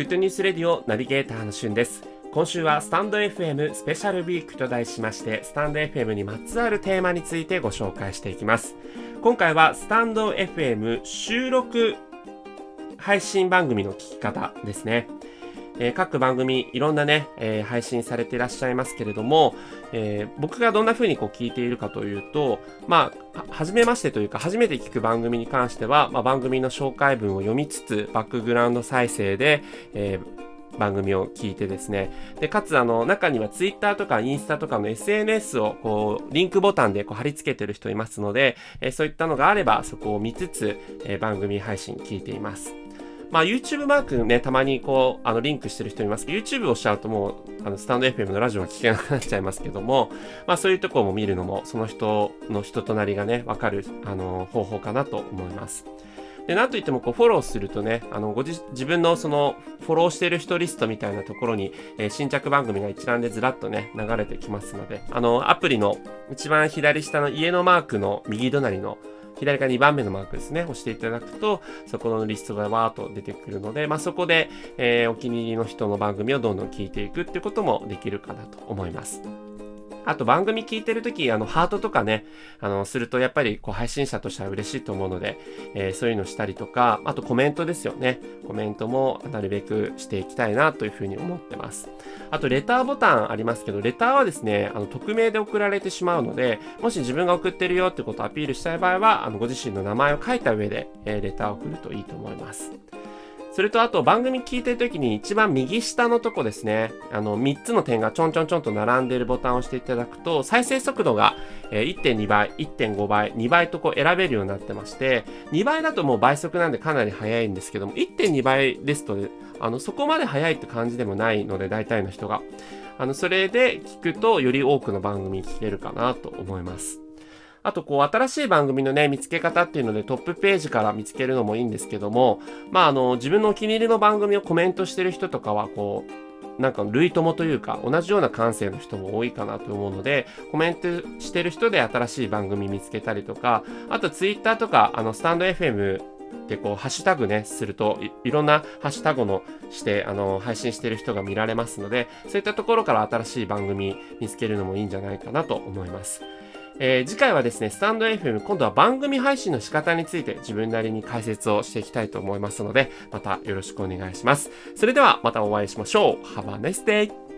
グッドニュースレディオナビゲーターのしゅんです。今週はスタンド FM スペシャルウィークと題しましてスタンド FM にまつわるテーマについてご紹介していきます。今回はスタンド FM 収録配信番組の聞き方ですね。えー、各番組いろんなね、えー、配信されていらっしゃいますけれども、えー、僕がどんな風にこう聞いているかというと、まあ、初めましてというか初めて聞く番組に関しては、まあ、番組の紹介文を読みつつ、バックグラウンド再生で、え、番組を聞いてですね。で、かつ、あの、中には Twitter とかインスタとかの SNS を、こう、リンクボタンでこう貼り付けてる人いますので、え、そういったのがあれば、そこを見つつ、え、番組配信聞いています。まあ、YouTube マークね、たまにこう、あの、リンクしてる人いますけど、YouTube をしちゃうともう、あの、スタンド FM のラジオが聞けなくなっちゃいますけども、まあ、そういうところも見るのも、その人の人となりがね、わかる、あの、方法かなと思います。で、なんといってもこうフォローするとね、あの、ご自自分のそのフォローしてる人リストみたいなところに、えー、新着番組が一覧でずらっとね、流れてきますので、あの、アプリの一番左下の家のマークの右隣の左から2番目のマークですね、押していただくと、そこのリストがわーっと出てくるので、まあ、そこで、えー、お気に入りの人の番組をどんどん聞いていくってこともできるかなと思います。あと番組聞いてるとき、あの、ハートとかね、あの、するとやっぱりこう配信者としては嬉しいと思うので、えー、そういうのしたりとか、あとコメントですよね。コメントもなるべくしていきたいなというふうに思ってます。あと、レターボタンありますけど、レターはですね、あの、匿名で送られてしまうので、もし自分が送ってるよってことをアピールしたい場合は、あの、ご自身の名前を書いた上で、えー、レターを送るといいと思います。それとあと番組聞いてる時に一番右下のとこですね、あの3つの点がちょんちょんちょんと並んでいるボタンを押していただくと、再生速度が1.2倍、1.5倍、2倍とこう選べるようになってまして、2倍だともう倍速なんでかなり速いんですけども、1.2倍ですと、あのそこまで速いって感じでもないので、大体の人が。あの、それで聞くとより多くの番組聞けるかなと思います。あと、こう、新しい番組のね、見つけ方っていうので、トップページから見つけるのもいいんですけども、まあ、あの、自分のお気に入りの番組をコメントしてる人とかは、こう、なんか類友というか同じような感性の人も多いかなと思うのでコメントしてる人で新しい番組見つけたりとかあとツイッターとかあのスタンド FM でこうハッシュタグねするといろんなハッシュタグのしてあの配信してる人が見られますのでそういったところから新しい番組見つけるのもいいんじゃないかなと思います。えー、次回はですね、スタンド FM、今度は番組配信の仕方について自分なりに解説をしていきたいと思いますので、またよろしくお願いします。それではまたお会いしましょう。Have a nice day!